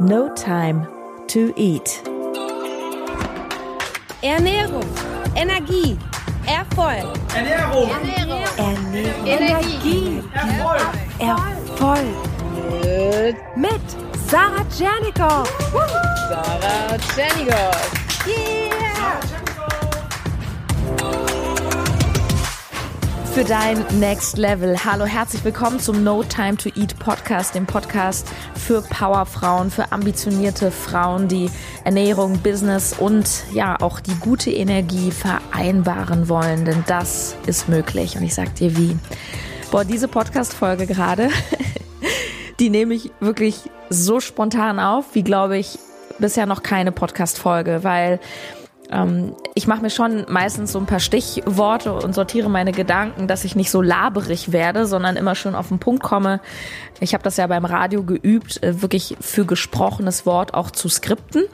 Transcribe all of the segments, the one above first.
No Time to Eat. Ernährung, Energie, Erfolg. Ernährung, Ernährung, Ernährung. Energie, Erfolg. Erfolg. Mit Sarah Tschernikow. Sarah Tschernigow. Yeah! Für dein Next Level. Hallo, herzlich willkommen zum No Time to Eat Podcast, dem Podcast für Powerfrauen, für ambitionierte Frauen, die Ernährung, Business und ja auch die gute Energie vereinbaren wollen, denn das ist möglich und ich sag dir wie. Boah, diese Podcast-Folge gerade, die nehme ich wirklich so spontan auf, wie glaube ich bisher noch keine Podcast-Folge, weil ähm, ich mache mir schon meistens so ein paar Stichworte und sortiere meine Gedanken, dass ich nicht so laberig werde, sondern immer schön auf den Punkt komme. Ich habe das ja beim Radio geübt, äh, wirklich für gesprochenes Wort auch zu skripten.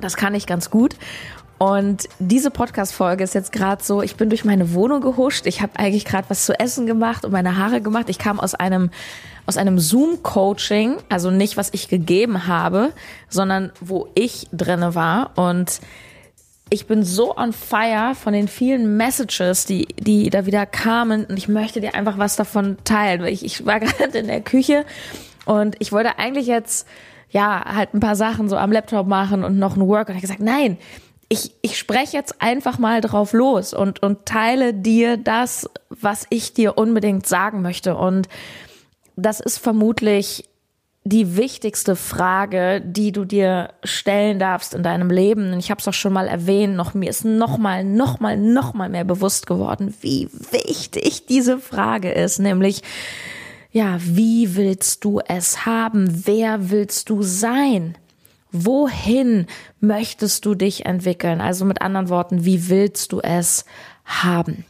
Das kann ich ganz gut. Und diese Podcast-Folge ist jetzt gerade so, ich bin durch meine Wohnung gehuscht, ich habe eigentlich gerade was zu essen gemacht und meine Haare gemacht. Ich kam aus einem, aus einem Zoom-Coaching, also nicht, was ich gegeben habe, sondern wo ich drinne war. Und ich bin so on fire von den vielen Messages, die, die da wieder kamen. Und ich möchte dir einfach was davon teilen. Ich, ich war gerade in der Küche und ich wollte eigentlich jetzt, ja, halt ein paar Sachen so am Laptop machen und noch ein Work. Und ich habe gesagt, nein, ich, ich spreche jetzt einfach mal drauf los und, und teile dir das, was ich dir unbedingt sagen möchte. Und das ist vermutlich die wichtigste Frage, die du dir stellen darfst in deinem Leben. Und ich habe es auch schon mal erwähnt, noch mir ist noch mal, noch mal, noch mal mehr bewusst geworden, wie wichtig diese Frage ist, nämlich ja, wie willst du es haben? Wer willst du sein? Wohin möchtest du dich entwickeln? Also mit anderen Worten, wie willst du es haben?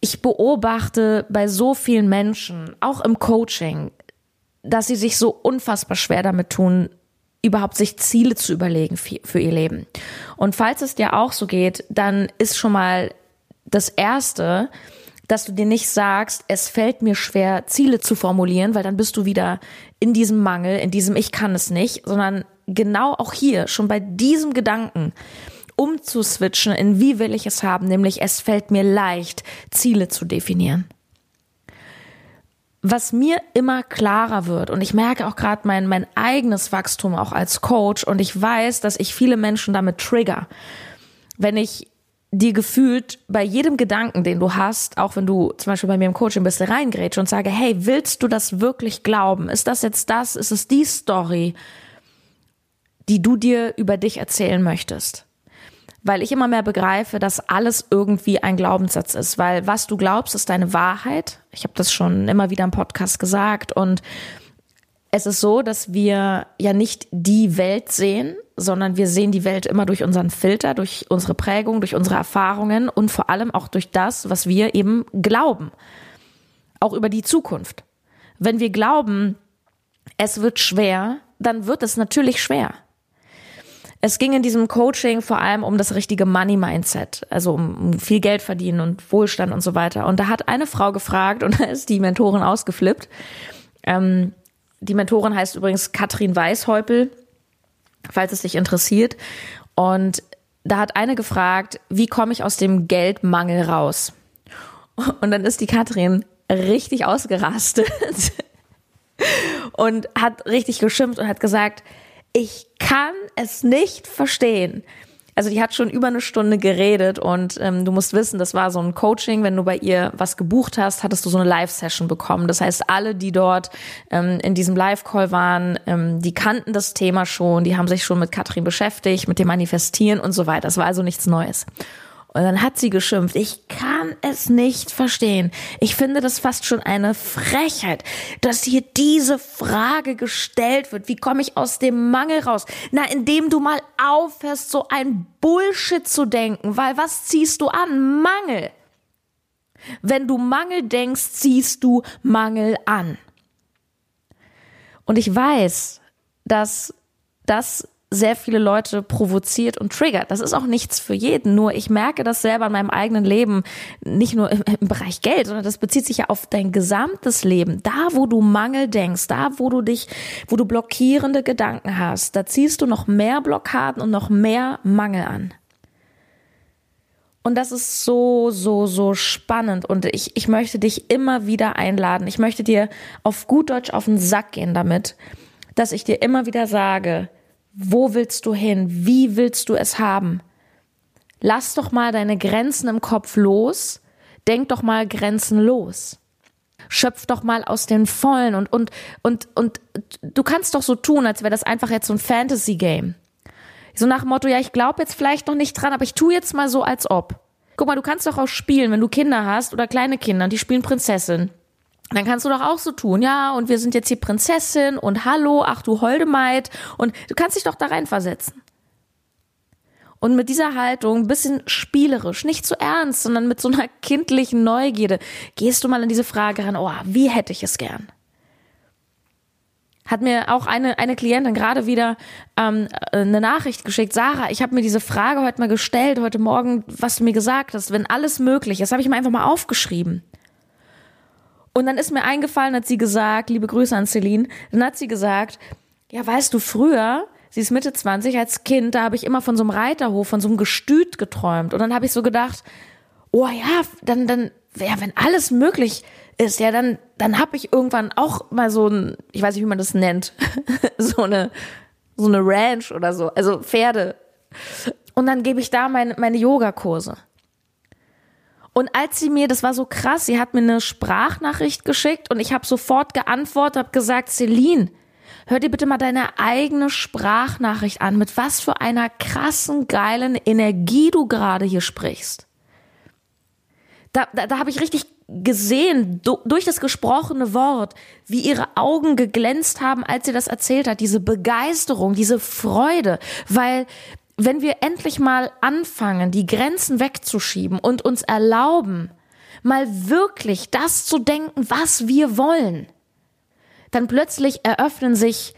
Ich beobachte bei so vielen Menschen, auch im Coaching, dass sie sich so unfassbar schwer damit tun, überhaupt sich Ziele zu überlegen für ihr Leben. Und falls es dir auch so geht, dann ist schon mal das Erste, dass du dir nicht sagst, es fällt mir schwer, Ziele zu formulieren, weil dann bist du wieder in diesem Mangel, in diesem Ich kann es nicht, sondern genau auch hier, schon bei diesem Gedanken, umzuswitchen in wie will ich es haben, nämlich es fällt mir leicht, Ziele zu definieren. Was mir immer klarer wird, und ich merke auch gerade mein, mein eigenes Wachstum auch als Coach, und ich weiß, dass ich viele Menschen damit trigger, wenn ich dir gefühlt bei jedem Gedanken, den du hast, auch wenn du zum Beispiel bei mir im Coaching bist, reingrätsche und sage, hey, willst du das wirklich glauben? Ist das jetzt das? Ist es die Story, die du dir über dich erzählen möchtest? Weil ich immer mehr begreife, dass alles irgendwie ein Glaubenssatz ist, weil was du glaubst, ist deine Wahrheit. Ich habe das schon immer wieder im Podcast gesagt und es ist so, dass wir ja nicht die Welt sehen, sondern wir sehen die Welt immer durch unseren Filter, durch unsere Prägung, durch unsere Erfahrungen und vor allem auch durch das, was wir eben glauben. Auch über die Zukunft. Wenn wir glauben, es wird schwer, dann wird es natürlich schwer. Es ging in diesem Coaching vor allem um das richtige Money Mindset, also um viel Geld verdienen und Wohlstand und so weiter. Und da hat eine Frau gefragt und da ist die Mentorin ausgeflippt. Ähm, die Mentorin heißt übrigens Katrin Weishäupel falls es dich interessiert. Und da hat eine gefragt, wie komme ich aus dem Geldmangel raus? Und dann ist die Katrin richtig ausgerastet und hat richtig geschimpft und hat gesagt, ich kann es nicht verstehen, also die hat schon über eine Stunde geredet und ähm, du musst wissen, das war so ein Coaching. Wenn du bei ihr was gebucht hast, hattest du so eine Live-Session bekommen. Das heißt, alle, die dort ähm, in diesem Live-Call waren, ähm, die kannten das Thema schon, die haben sich schon mit Katrin beschäftigt, mit dem Manifestieren und so weiter. Das war also nichts Neues. Und dann hat sie geschimpft, ich kann es nicht verstehen. Ich finde das fast schon eine Frechheit, dass hier diese Frage gestellt wird. Wie komme ich aus dem Mangel raus? Na, indem du mal aufhörst, so ein Bullshit zu denken, weil was ziehst du an? Mangel. Wenn du Mangel denkst, ziehst du Mangel an. Und ich weiß, dass das sehr viele Leute provoziert und triggert. Das ist auch nichts für jeden. Nur ich merke das selber in meinem eigenen Leben, nicht nur im, im, Bereich Geld, sondern das bezieht sich ja auf dein gesamtes Leben. Da, wo du Mangel denkst, da, wo du dich, wo du blockierende Gedanken hast, da ziehst du noch mehr Blockaden und noch mehr Mangel an. Und das ist so, so, so spannend. Und ich, ich möchte dich immer wieder einladen. Ich möchte dir auf gut Deutsch auf den Sack gehen damit, dass ich dir immer wieder sage, wo willst du hin? Wie willst du es haben? Lass doch mal deine Grenzen im Kopf los. Denk doch mal Grenzen los. Schöpf doch mal aus den Vollen und, und, und, und du kannst doch so tun, als wäre das einfach jetzt so ein Fantasy-Game. So nach dem Motto, ja, ich glaube jetzt vielleicht noch nicht dran, aber ich tue jetzt mal so, als ob. Guck mal, du kannst doch auch spielen, wenn du Kinder hast oder kleine Kinder, die spielen Prinzessin dann kannst du doch auch so tun, ja, und wir sind jetzt hier Prinzessin und hallo, ach du Holdemaid und du kannst dich doch da reinversetzen. Und mit dieser Haltung, ein bisschen spielerisch, nicht zu ernst, sondern mit so einer kindlichen Neugierde, gehst du mal an diese Frage ran, oh, wie hätte ich es gern? Hat mir auch eine, eine Klientin gerade wieder ähm, eine Nachricht geschickt. Sarah, ich habe mir diese Frage heute mal gestellt, heute Morgen, was du mir gesagt hast, wenn alles möglich ist, habe ich mir einfach mal aufgeschrieben. Und dann ist mir eingefallen, hat sie gesagt, liebe Grüße an Celine, dann hat sie gesagt, ja, weißt du, früher, sie ist Mitte 20, als Kind, da habe ich immer von so einem Reiterhof, von so einem Gestüt geträumt. Und dann habe ich so gedacht, oh ja, dann, dann, ja, wenn alles möglich ist, ja, dann, dann habe ich irgendwann auch mal so ein, ich weiß nicht, wie man das nennt, so eine, so eine Ranch oder so, also Pferde. Und dann gebe ich da meine, meine Yogakurse. Und als sie mir, das war so krass, sie hat mir eine Sprachnachricht geschickt und ich habe sofort geantwortet, habe gesagt, Celine, hör dir bitte mal deine eigene Sprachnachricht an, mit was für einer krassen, geilen Energie du gerade hier sprichst. Da, da, da habe ich richtig gesehen, do, durch das gesprochene Wort, wie ihre Augen geglänzt haben, als sie das erzählt hat, diese Begeisterung, diese Freude, weil wenn wir endlich mal anfangen, die Grenzen wegzuschieben und uns erlauben, mal wirklich das zu denken, was wir wollen, dann plötzlich eröffnen sich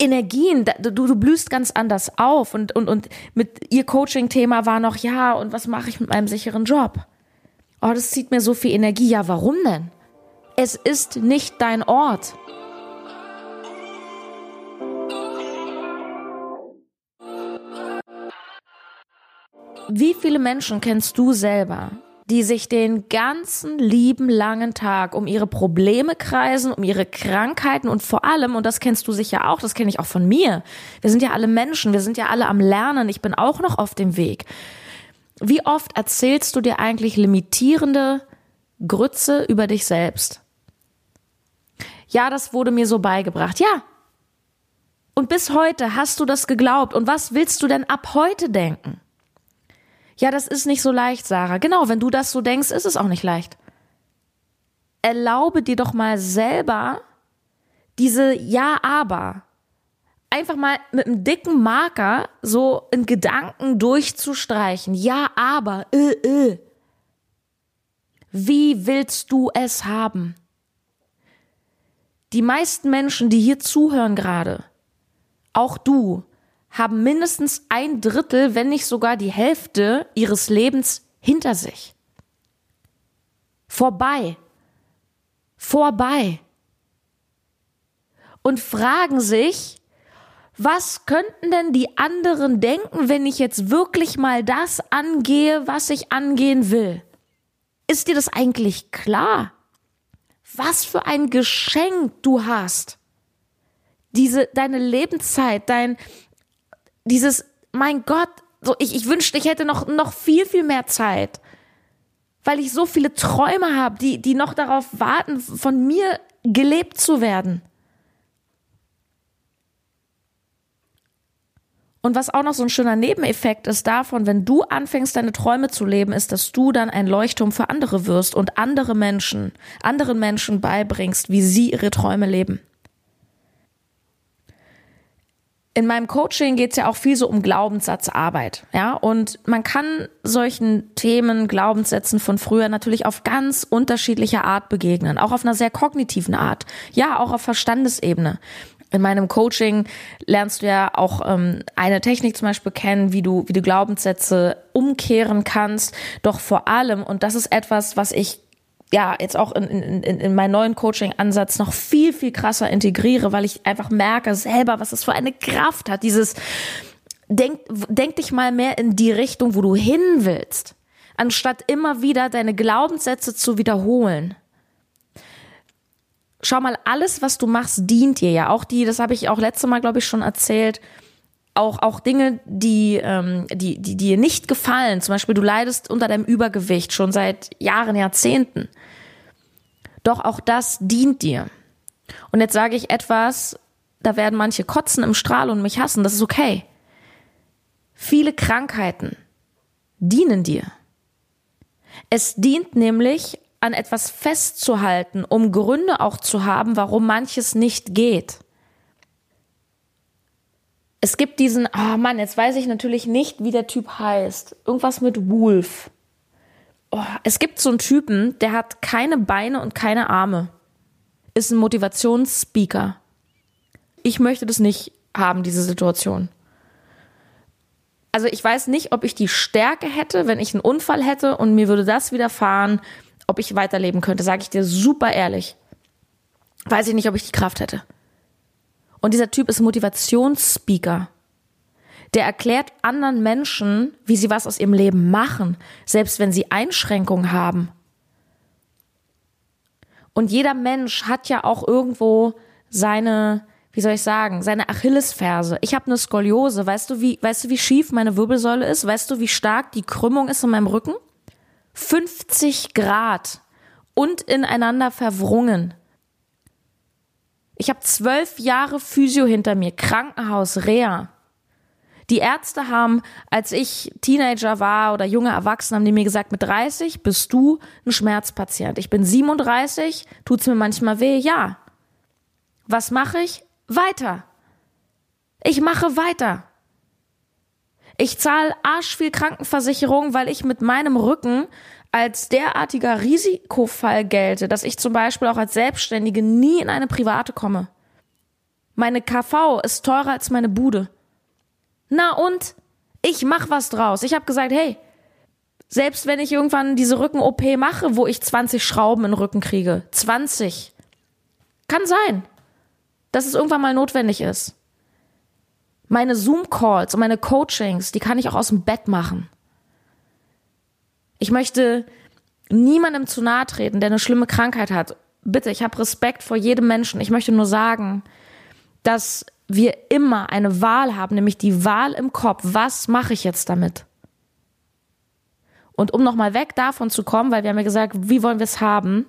Energien, du, du blühst ganz anders auf und, und, und mit ihr Coaching-Thema war noch, ja, und was mache ich mit meinem sicheren Job? Oh, das zieht mir so viel Energie. Ja, warum denn? Es ist nicht dein Ort. Wie viele Menschen kennst du selber, die sich den ganzen lieben langen Tag um ihre Probleme kreisen, um ihre Krankheiten und vor allem, und das kennst du sicher auch, das kenne ich auch von mir, wir sind ja alle Menschen, wir sind ja alle am Lernen, ich bin auch noch auf dem Weg. Wie oft erzählst du dir eigentlich limitierende Grütze über dich selbst? Ja, das wurde mir so beigebracht. Ja. Und bis heute hast du das geglaubt. Und was willst du denn ab heute denken? Ja, das ist nicht so leicht, Sarah. Genau, wenn du das so denkst, ist es auch nicht leicht. Erlaube dir doch mal selber diese Ja, aber einfach mal mit einem dicken Marker so in Gedanken durchzustreichen. Ja, aber, äh, äh. Wie willst du es haben? Die meisten Menschen, die hier zuhören gerade, auch du, haben mindestens ein Drittel, wenn nicht sogar die Hälfte ihres Lebens hinter sich. Vorbei. Vorbei. Und fragen sich, was könnten denn die anderen denken, wenn ich jetzt wirklich mal das angehe, was ich angehen will? Ist dir das eigentlich klar? Was für ein Geschenk du hast. Diese, deine Lebenszeit, dein, dieses, mein Gott, so, ich, ich wünschte, ich hätte noch, noch viel, viel mehr Zeit. Weil ich so viele Träume habe, die, die noch darauf warten, von mir gelebt zu werden. Und was auch noch so ein schöner Nebeneffekt ist davon, wenn du anfängst, deine Träume zu leben, ist, dass du dann ein Leuchtturm für andere wirst und andere Menschen, anderen Menschen beibringst, wie sie ihre Träume leben in meinem Coaching geht es ja auch viel so um Glaubenssatzarbeit, ja, und man kann solchen Themen, Glaubenssätzen von früher natürlich auf ganz unterschiedliche Art begegnen, auch auf einer sehr kognitiven Art, ja, auch auf Verstandesebene. in meinem Coaching lernst du ja auch ähm, eine Technik zum Beispiel kennen, wie du, wie du Glaubenssätze umkehren kannst. Doch vor allem, und das ist etwas, was ich ja jetzt auch in, in, in meinen neuen Coaching-Ansatz noch viel, viel krasser integriere, weil ich einfach merke selber, was es für eine Kraft hat. Dieses, denk, denk dich mal mehr in die Richtung, wo du hin willst, anstatt immer wieder deine Glaubenssätze zu wiederholen schau mal, alles, was du machst, dient dir ja. Auch die, das habe ich auch letzte Mal, glaube ich, schon erzählt, auch, auch Dinge, die, ähm, die, die dir nicht gefallen. Zum Beispiel, du leidest unter deinem Übergewicht schon seit Jahren, Jahrzehnten. Doch auch das dient dir. Und jetzt sage ich etwas, da werden manche kotzen im Strahl und mich hassen. Das ist okay. Viele Krankheiten dienen dir. Es dient nämlich an etwas festzuhalten, um Gründe auch zu haben, warum manches nicht geht. Es gibt diesen, oh Mann, jetzt weiß ich natürlich nicht, wie der Typ heißt. Irgendwas mit Wolf. Oh, es gibt so einen Typen, der hat keine Beine und keine Arme. Ist ein Motivationsspeaker. Ich möchte das nicht haben, diese Situation. Also ich weiß nicht, ob ich die Stärke hätte, wenn ich einen Unfall hätte und mir würde das widerfahren, ob ich weiterleben könnte, sage ich dir super ehrlich. Weiß ich nicht, ob ich die Kraft hätte. Und dieser Typ ist Motivationsspeaker. Der erklärt anderen Menschen, wie sie was aus ihrem Leben machen, selbst wenn sie Einschränkungen haben. Und jeder Mensch hat ja auch irgendwo seine, wie soll ich sagen, seine Achillesferse. Ich habe eine Skoliose. Weißt du, wie, weißt du, wie schief meine Wirbelsäule ist? Weißt du, wie stark die Krümmung ist in meinem Rücken? 50 Grad und ineinander verwrungen. Ich habe zwölf Jahre Physio hinter mir, Krankenhaus, Reha. Die Ärzte haben, als ich Teenager war oder junge Erwachsene, haben die mir gesagt, mit 30 bist du ein Schmerzpatient. Ich bin 37, tut's mir manchmal weh? Ja. Was mache ich? Weiter. Ich mache weiter. Ich zahle arschviel Krankenversicherung, weil ich mit meinem Rücken als derartiger Risikofall gelte, dass ich zum Beispiel auch als Selbstständige nie in eine private komme. Meine KV ist teurer als meine Bude. Na und? Ich mach was draus. Ich habe gesagt, hey, selbst wenn ich irgendwann diese Rücken-OP mache, wo ich 20 Schrauben in den Rücken kriege, 20, kann sein, dass es irgendwann mal notwendig ist. Meine Zoom-Calls und meine Coachings, die kann ich auch aus dem Bett machen. Ich möchte niemandem zu nahe treten, der eine schlimme Krankheit hat. Bitte, ich habe Respekt vor jedem Menschen. Ich möchte nur sagen, dass wir immer eine Wahl haben, nämlich die Wahl im Kopf. Was mache ich jetzt damit? Und um nochmal weg davon zu kommen, weil wir haben ja gesagt, wie wollen wir es haben?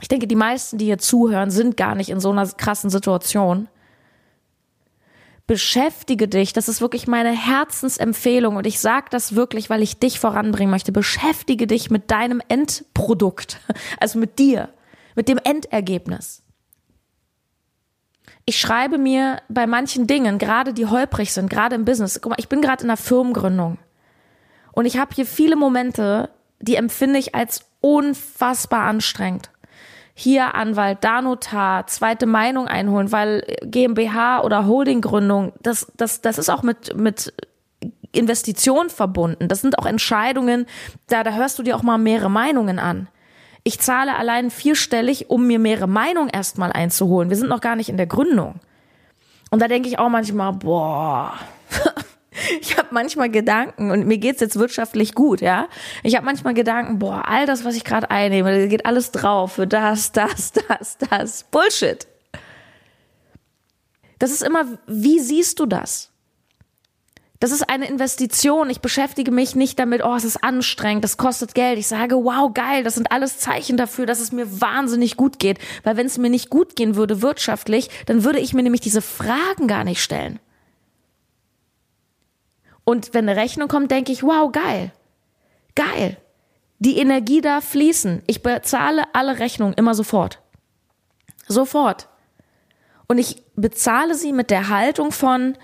Ich denke, die meisten, die hier zuhören, sind gar nicht in so einer krassen Situation beschäftige dich, das ist wirklich meine Herzensempfehlung und ich sage das wirklich, weil ich dich voranbringen möchte, beschäftige dich mit deinem Endprodukt, also mit dir, mit dem Endergebnis. Ich schreibe mir bei manchen Dingen, gerade die holprig sind, gerade im Business, guck mal, ich bin gerade in einer Firmengründung und ich habe hier viele Momente, die empfinde ich als unfassbar anstrengend hier Anwalt, da Notar, zweite Meinung einholen, weil GmbH oder Holdinggründung, das, das, das ist auch mit, mit Investitionen verbunden. Das sind auch Entscheidungen, da, da hörst du dir auch mal mehrere Meinungen an. Ich zahle allein vierstellig, um mir mehrere Meinungen erstmal einzuholen. Wir sind noch gar nicht in der Gründung. Und da denke ich auch manchmal, boah, ich habe manchmal Gedanken und mir geht's jetzt wirtschaftlich gut, ja. Ich habe manchmal Gedanken, boah, all das, was ich gerade einnehme, da geht alles drauf für das, das, das, das. Bullshit. Das ist immer, wie siehst du das? Das ist eine Investition. Ich beschäftige mich nicht damit, oh, es ist anstrengend, das kostet Geld. Ich sage, wow, geil, das sind alles Zeichen dafür, dass es mir wahnsinnig gut geht. Weil wenn es mir nicht gut gehen würde wirtschaftlich, dann würde ich mir nämlich diese Fragen gar nicht stellen. Und wenn eine Rechnung kommt, denke ich, wow, geil. Geil. Die Energie darf fließen. Ich bezahle alle Rechnungen immer sofort. Sofort. Und ich bezahle sie mit der Haltung von,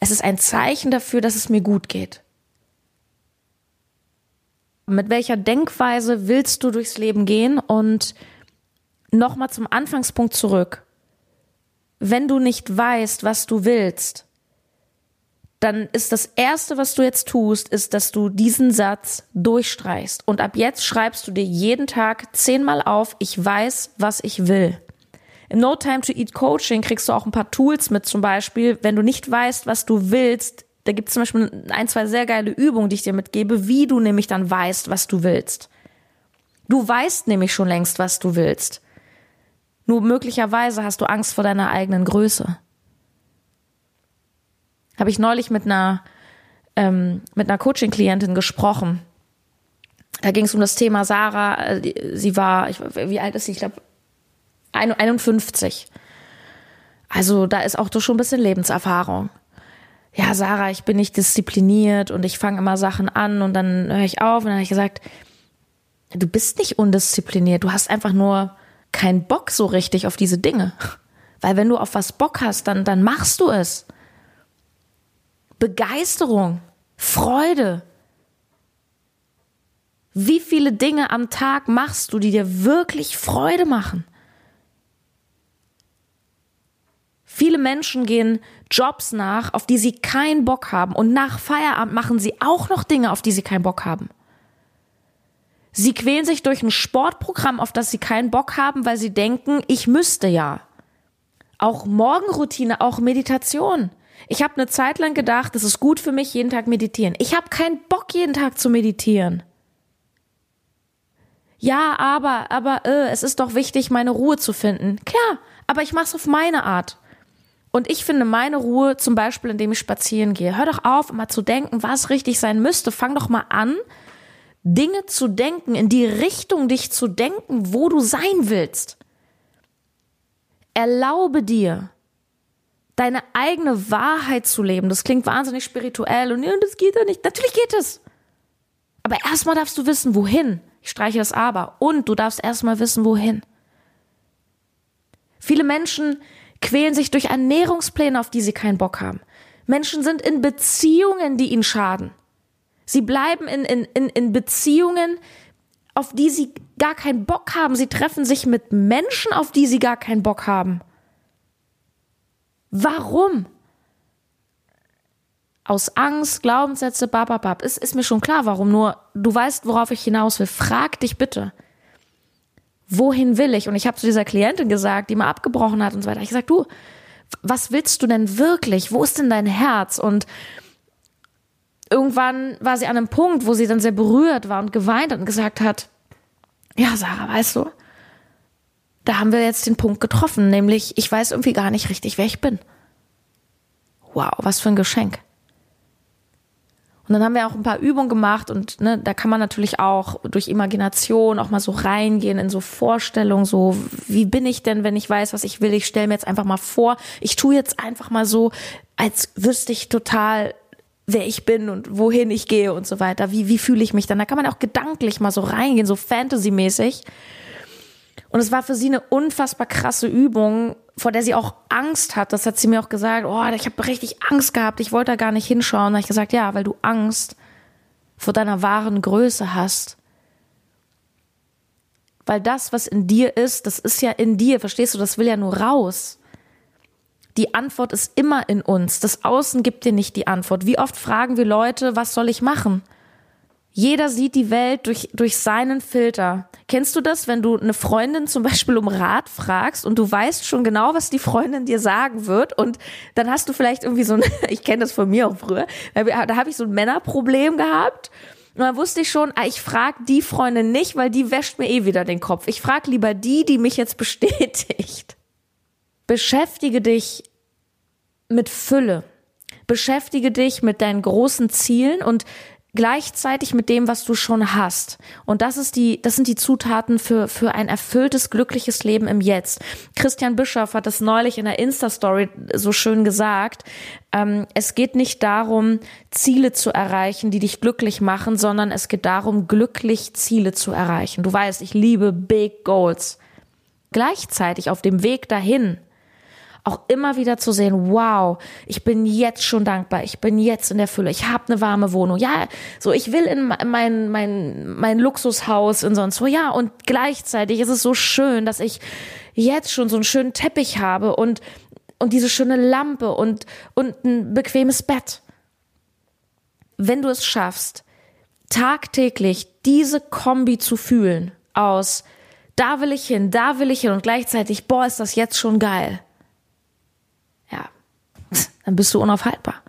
es ist ein Zeichen dafür, dass es mir gut geht. Mit welcher Denkweise willst du durchs Leben gehen? Und nochmal zum Anfangspunkt zurück. wenn du nicht weißt, was du willst, dann ist das erste, was du jetzt tust, ist, dass du diesen Satz durchstreichst. Und ab jetzt schreibst du dir jeden Tag zehnmal auf, ich weiß, was ich will. Im No Time to Eat Coaching kriegst du auch ein paar Tools mit, zum Beispiel, wenn du nicht weißt, was du willst, da gibt es zum Beispiel ein, zwei sehr geile Übungen, die ich dir mitgebe, wie du nämlich dann weißt, was du willst. Du weißt nämlich schon längst, was du willst. Nur möglicherweise hast du Angst vor deiner eigenen Größe. Habe ich neulich mit einer ähm, mit einer Coaching-Klientin gesprochen. Da ging es um das Thema Sarah. Äh, sie war, ich, wie alt ist sie? Ich glaube 51. Also da ist auch schon ein bisschen Lebenserfahrung. Ja, Sarah, ich bin nicht diszipliniert und ich fange immer Sachen an und dann höre ich auf und dann habe ich gesagt, du bist nicht undiszipliniert, du hast einfach nur keinen Bock so richtig auf diese Dinge. Weil wenn du auf was Bock hast, dann, dann machst du es. Begeisterung, Freude. Wie viele Dinge am Tag machst du, die dir wirklich Freude machen? Viele Menschen gehen Jobs nach, auf die sie keinen Bock haben und nach Feierabend machen sie auch noch Dinge, auf die sie keinen Bock haben. Sie quälen sich durch ein Sportprogramm, auf das sie keinen Bock haben, weil sie denken, ich müsste ja. Auch Morgenroutine, auch Meditation. Ich habe eine Zeit lang gedacht, es ist gut für mich, jeden Tag meditieren. Ich habe keinen Bock, jeden Tag zu meditieren. Ja, aber, aber, äh, es ist doch wichtig, meine Ruhe zu finden. Klar, aber ich mache es auf meine Art. Und ich finde meine Ruhe zum Beispiel, indem ich spazieren gehe. Hör doch auf, immer zu denken, was richtig sein müsste. Fang doch mal an, Dinge zu denken, in die Richtung dich zu denken, wo du sein willst. Erlaube dir, deine eigene Wahrheit zu leben. Das klingt wahnsinnig spirituell und ja, das geht ja nicht. Natürlich geht es. Aber erstmal darfst du wissen, wohin. Ich streiche das aber. Und du darfst erstmal wissen, wohin. Viele Menschen quälen sich durch Ernährungspläne, auf die sie keinen Bock haben. Menschen sind in Beziehungen, die ihnen schaden. Sie bleiben in, in, in, in Beziehungen, auf die sie gar keinen Bock haben. Sie treffen sich mit Menschen, auf die sie gar keinen Bock haben. Warum? Aus Angst, Glaubenssätze, bababab. Es ist mir schon klar, warum. Nur du weißt, worauf ich hinaus will. Frag dich bitte, wohin will ich? Und ich habe zu dieser Klientin gesagt, die mal abgebrochen hat und so weiter. Ich gesagt, du, was willst du denn wirklich? Wo ist denn dein Herz? Und irgendwann war sie an einem Punkt, wo sie dann sehr berührt war und geweint hat und gesagt hat, ja, Sarah, weißt du, da haben wir jetzt den Punkt getroffen, nämlich ich weiß irgendwie gar nicht richtig, wer ich bin. Wow, was für ein Geschenk. Und dann haben wir auch ein paar Übungen gemacht und ne, da kann man natürlich auch durch Imagination auch mal so reingehen in so Vorstellungen, so wie bin ich denn, wenn ich weiß, was ich will. Ich stelle mir jetzt einfach mal vor, ich tue jetzt einfach mal so, als wüsste ich total, wer ich bin und wohin ich gehe und so weiter. Wie, wie fühle ich mich dann? Da kann man auch gedanklich mal so reingehen, so Fantasy-mäßig. Und es war für sie eine unfassbar krasse Übung, vor der sie auch Angst hat. Das hat sie mir auch gesagt. Oh, ich habe richtig Angst gehabt. Ich wollte da gar nicht hinschauen. Da habe ich gesagt, ja, weil du Angst vor deiner wahren Größe hast. Weil das, was in dir ist, das ist ja in dir. Verstehst du? Das will ja nur raus. Die Antwort ist immer in uns. Das Außen gibt dir nicht die Antwort. Wie oft fragen wir Leute, was soll ich machen? Jeder sieht die Welt durch, durch seinen Filter. Kennst du das, wenn du eine Freundin zum Beispiel um Rat fragst und du weißt schon genau, was die Freundin dir sagen wird und dann hast du vielleicht irgendwie so ein, ich kenne das von mir auch früher, da habe ich so ein Männerproblem gehabt und dann wusste ich schon, ah, ich frage die Freundin nicht, weil die wäscht mir eh wieder den Kopf. Ich frage lieber die, die mich jetzt bestätigt. Beschäftige dich mit Fülle. Beschäftige dich mit deinen großen Zielen und gleichzeitig mit dem, was du schon hast. Und das ist die, das sind die Zutaten für, für ein erfülltes, glückliches Leben im Jetzt. Christian Bischoff hat das neulich in der Insta-Story so schön gesagt. Ähm, es geht nicht darum, Ziele zu erreichen, die dich glücklich machen, sondern es geht darum, glücklich Ziele zu erreichen. Du weißt, ich liebe Big Goals. Gleichzeitig auf dem Weg dahin auch immer wieder zu sehen, wow, ich bin jetzt schon dankbar, ich bin jetzt in der Fülle, ich habe eine warme Wohnung, ja, so ich will in mein mein mein Luxushaus und sonst wo, ja, und gleichzeitig ist es so schön, dass ich jetzt schon so einen schönen Teppich habe und und diese schöne Lampe und, und ein bequemes Bett. Wenn du es schaffst, tagtäglich diese Kombi zu fühlen aus da will ich hin, da will ich hin und gleichzeitig, boah, ist das jetzt schon geil. Dann bist du unaufhaltbar.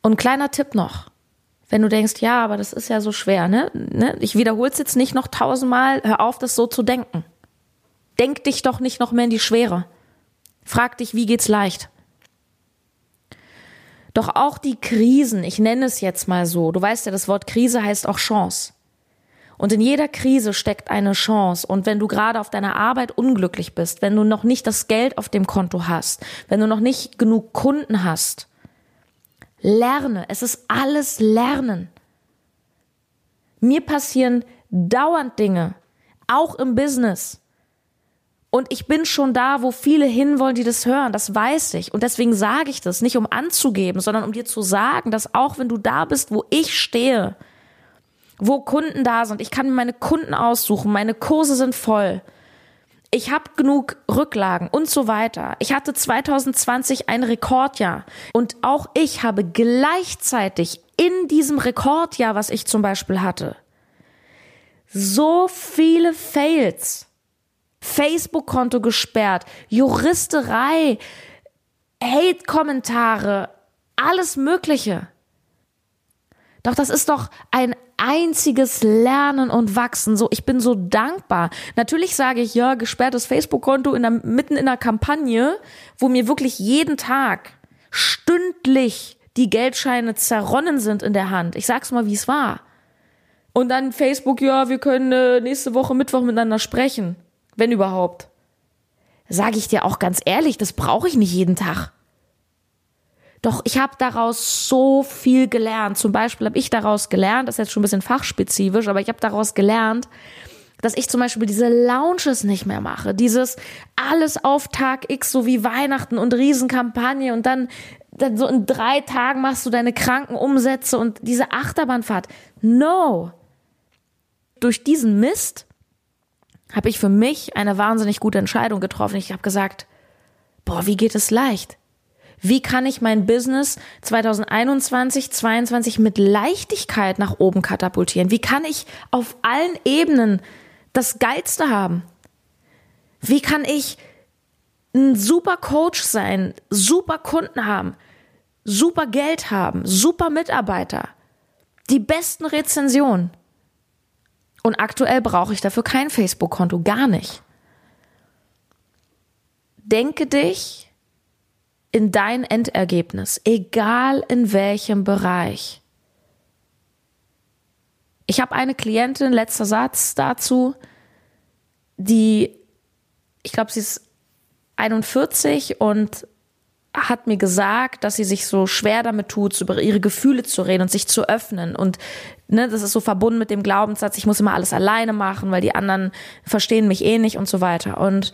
Und kleiner Tipp noch, wenn du denkst, ja, aber das ist ja so schwer, ne? ne? Ich wiederhole es jetzt nicht noch tausendmal, hör auf, das so zu denken. Denk dich doch nicht noch mehr in die Schwere. Frag dich, wie geht's leicht? Doch auch die Krisen, ich nenne es jetzt mal so, du weißt ja, das Wort Krise heißt auch Chance. Und in jeder Krise steckt eine Chance. Und wenn du gerade auf deiner Arbeit unglücklich bist, wenn du noch nicht das Geld auf dem Konto hast, wenn du noch nicht genug Kunden hast, lerne. Es ist alles Lernen. Mir passieren dauernd Dinge, auch im Business. Und ich bin schon da, wo viele hinwollen, die das hören. Das weiß ich. Und deswegen sage ich das nicht, um anzugeben, sondern um dir zu sagen, dass auch wenn du da bist, wo ich stehe, wo Kunden da sind, ich kann mir meine Kunden aussuchen, meine Kurse sind voll, ich habe genug Rücklagen und so weiter. Ich hatte 2020 ein Rekordjahr und auch ich habe gleichzeitig in diesem Rekordjahr, was ich zum Beispiel hatte, so viele Fails. Facebook-Konto gesperrt, Juristerei, Hate-Kommentare, alles Mögliche. Doch das ist doch ein einziges Lernen und Wachsen. So, ich bin so dankbar. Natürlich sage ich, ja, gesperrtes Facebook-Konto in der, mitten in der Kampagne, wo mir wirklich jeden Tag stündlich die Geldscheine zerronnen sind in der Hand. Ich sag's mal, wie es war. Und dann Facebook, ja, wir können äh, nächste Woche Mittwoch miteinander sprechen. Wenn überhaupt. Sage ich dir auch ganz ehrlich, das brauche ich nicht jeden Tag. Doch ich habe daraus so viel gelernt. Zum Beispiel habe ich daraus gelernt, das ist jetzt schon ein bisschen fachspezifisch, aber ich habe daraus gelernt, dass ich zum Beispiel diese Lounges nicht mehr mache. Dieses alles auf Tag X, so wie Weihnachten und Riesenkampagne und dann, dann so in drei Tagen machst du deine kranken Umsätze und diese Achterbahnfahrt. No! Durch diesen Mist habe ich für mich eine wahnsinnig gute Entscheidung getroffen. Ich habe gesagt, boah, wie geht es leicht? Wie kann ich mein Business 2021, 2022 mit Leichtigkeit nach oben katapultieren? Wie kann ich auf allen Ebenen das Geilste haben? Wie kann ich ein super Coach sein, super Kunden haben, super Geld haben, super Mitarbeiter, die besten Rezensionen? Und aktuell brauche ich dafür kein Facebook-Konto, gar nicht. Denke dich in dein Endergebnis, egal in welchem Bereich. Ich habe eine Klientin, letzter Satz dazu, die, ich glaube, sie ist 41 und hat mir gesagt, dass sie sich so schwer damit tut, über ihre Gefühle zu reden und sich zu öffnen. Und ne, das ist so verbunden mit dem Glaubenssatz, ich muss immer alles alleine machen, weil die anderen verstehen mich eh nicht und so weiter. Und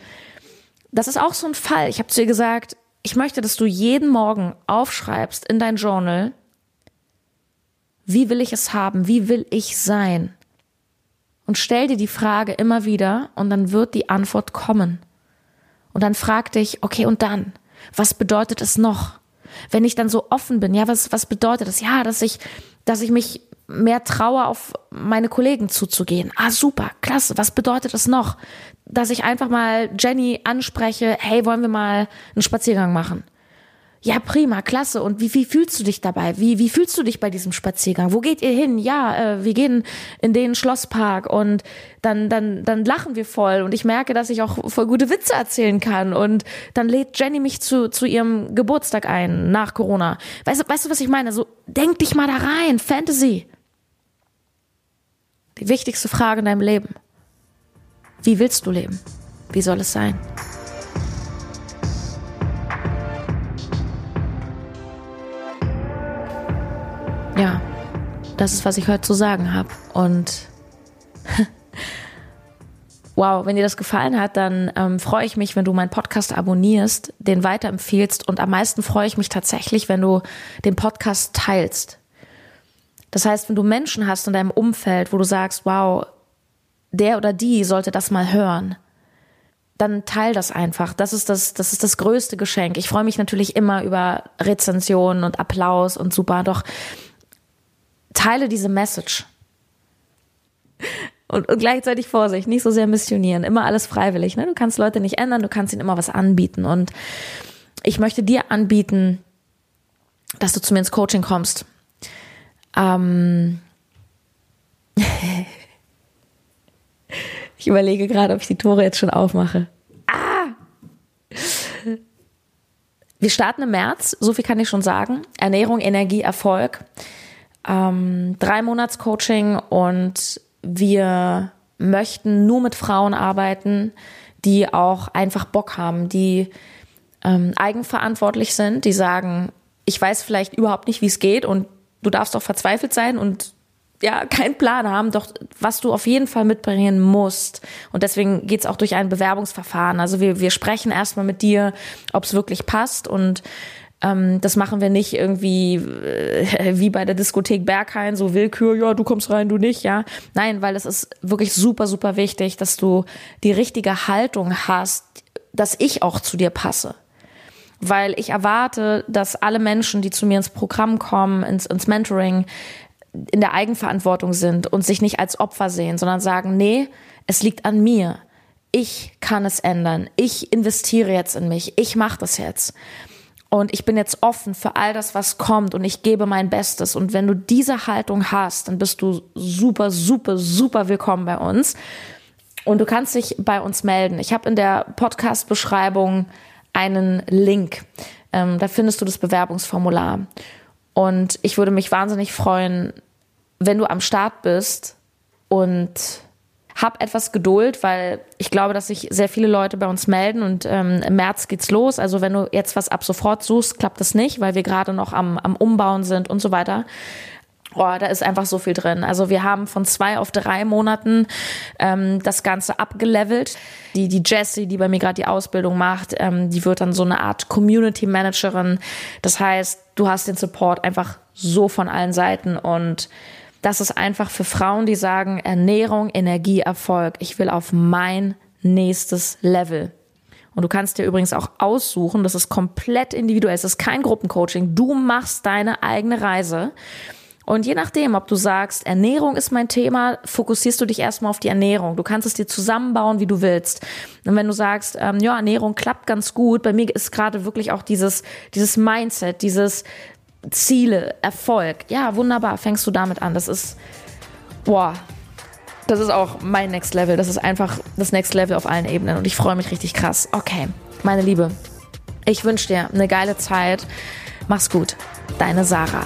das ist auch so ein Fall. Ich habe zu ihr gesagt, ich möchte, dass du jeden Morgen aufschreibst in dein Journal, wie will ich es haben, wie will ich sein? Und stell dir die Frage immer wieder und dann wird die Antwort kommen. Und dann frag dich, okay, und dann? Was bedeutet es noch? Wenn ich dann so offen bin, ja, was, was bedeutet das? Ja, dass ich, dass ich mich mehr traue, auf meine Kollegen zuzugehen. Ah, super, klasse. Was bedeutet das noch? Dass ich einfach mal Jenny anspreche, hey, wollen wir mal einen Spaziergang machen? Ja, prima, klasse. Und wie, wie fühlst du dich dabei? Wie, wie fühlst du dich bei diesem Spaziergang? Wo geht ihr hin? Ja, äh, wir gehen in den Schlosspark und dann, dann, dann lachen wir voll. Und ich merke, dass ich auch voll gute Witze erzählen kann. Und dann lädt Jenny mich zu, zu ihrem Geburtstag ein, nach Corona. Weißt du, weißt du, was ich meine? So, denk dich mal da rein. Fantasy. Die wichtigste Frage in deinem Leben. Wie willst du leben? Wie soll es sein? Ja, das ist, was ich heute zu sagen habe. Und wow, wenn dir das gefallen hat, dann ähm, freue ich mich, wenn du meinen Podcast abonnierst, den weiterempfehlst und am meisten freue ich mich tatsächlich, wenn du den Podcast teilst. Das heißt, wenn du Menschen hast in deinem Umfeld, wo du sagst, wow, der oder die sollte das mal hören, dann teil das einfach. Das ist das, das ist das größte Geschenk. Ich freue mich natürlich immer über Rezensionen und Applaus und super, doch teile diese Message. Und, und gleichzeitig Vorsicht, nicht so sehr missionieren, immer alles freiwillig. Ne? Du kannst Leute nicht ändern, du kannst ihnen immer was anbieten. Und ich möchte dir anbieten, dass du zu mir ins Coaching kommst. Ähm ich überlege gerade, ob ich die Tore jetzt schon aufmache. Ah! Wir starten im März, so viel kann ich schon sagen. Ernährung, Energie, Erfolg. Ähm, drei Monats Coaching und wir möchten nur mit Frauen arbeiten, die auch einfach Bock haben, die ähm, eigenverantwortlich sind, die sagen, ich weiß vielleicht überhaupt nicht, wie es geht und du darfst auch verzweifelt sein und ja, keinen Plan haben, doch was du auf jeden Fall mitbringen musst. Und deswegen geht's auch durch ein Bewerbungsverfahren. Also wir, wir sprechen erstmal mit dir, ob es wirklich passt und ähm, das machen wir nicht irgendwie äh, wie bei der Diskothek Berghain, so Willkür, ja, du kommst rein, du nicht, ja. Nein, weil es ist wirklich super, super wichtig, dass du die richtige Haltung hast, dass ich auch zu dir passe weil ich erwarte, dass alle Menschen, die zu mir ins Programm kommen, ins, ins Mentoring, in der Eigenverantwortung sind und sich nicht als Opfer sehen, sondern sagen, nee, es liegt an mir. Ich kann es ändern. Ich investiere jetzt in mich. Ich mache das jetzt. Und ich bin jetzt offen für all das, was kommt und ich gebe mein Bestes. Und wenn du diese Haltung hast, dann bist du super, super, super willkommen bei uns. Und du kannst dich bei uns melden. Ich habe in der Podcast-Beschreibung einen Link. Ähm, da findest du das Bewerbungsformular. Und ich würde mich wahnsinnig freuen, wenn du am Start bist und hab etwas Geduld, weil ich glaube, dass sich sehr viele Leute bei uns melden und ähm, im März geht's los. Also wenn du jetzt was ab sofort suchst, klappt das nicht, weil wir gerade noch am, am Umbauen sind und so weiter. Oh, da ist einfach so viel drin. Also wir haben von zwei auf drei Monaten ähm, das Ganze abgelevelt. Die, die Jessie, die bei mir gerade die Ausbildung macht, ähm, die wird dann so eine Art Community Managerin. Das heißt, du hast den Support einfach so von allen Seiten und das ist einfach für Frauen, die sagen, Ernährung, Energie, Erfolg. Ich will auf mein nächstes Level. Und du kannst dir übrigens auch aussuchen, das ist komplett individuell, es ist kein Gruppencoaching. Du machst deine eigene Reise. Und je nachdem, ob du sagst, Ernährung ist mein Thema, fokussierst du dich erstmal auf die Ernährung. Du kannst es dir zusammenbauen, wie du willst. Und wenn du sagst, ähm, ja, Ernährung klappt ganz gut, bei mir ist gerade wirklich auch dieses, dieses Mindset, dieses Ziele, Erfolg. Ja, wunderbar, fängst du damit an. Das ist, boah, das ist auch mein Next Level. Das ist einfach das Next Level auf allen Ebenen und ich freue mich richtig krass. Okay, meine Liebe, ich wünsche dir eine geile Zeit. Mach's gut. Deine Sarah.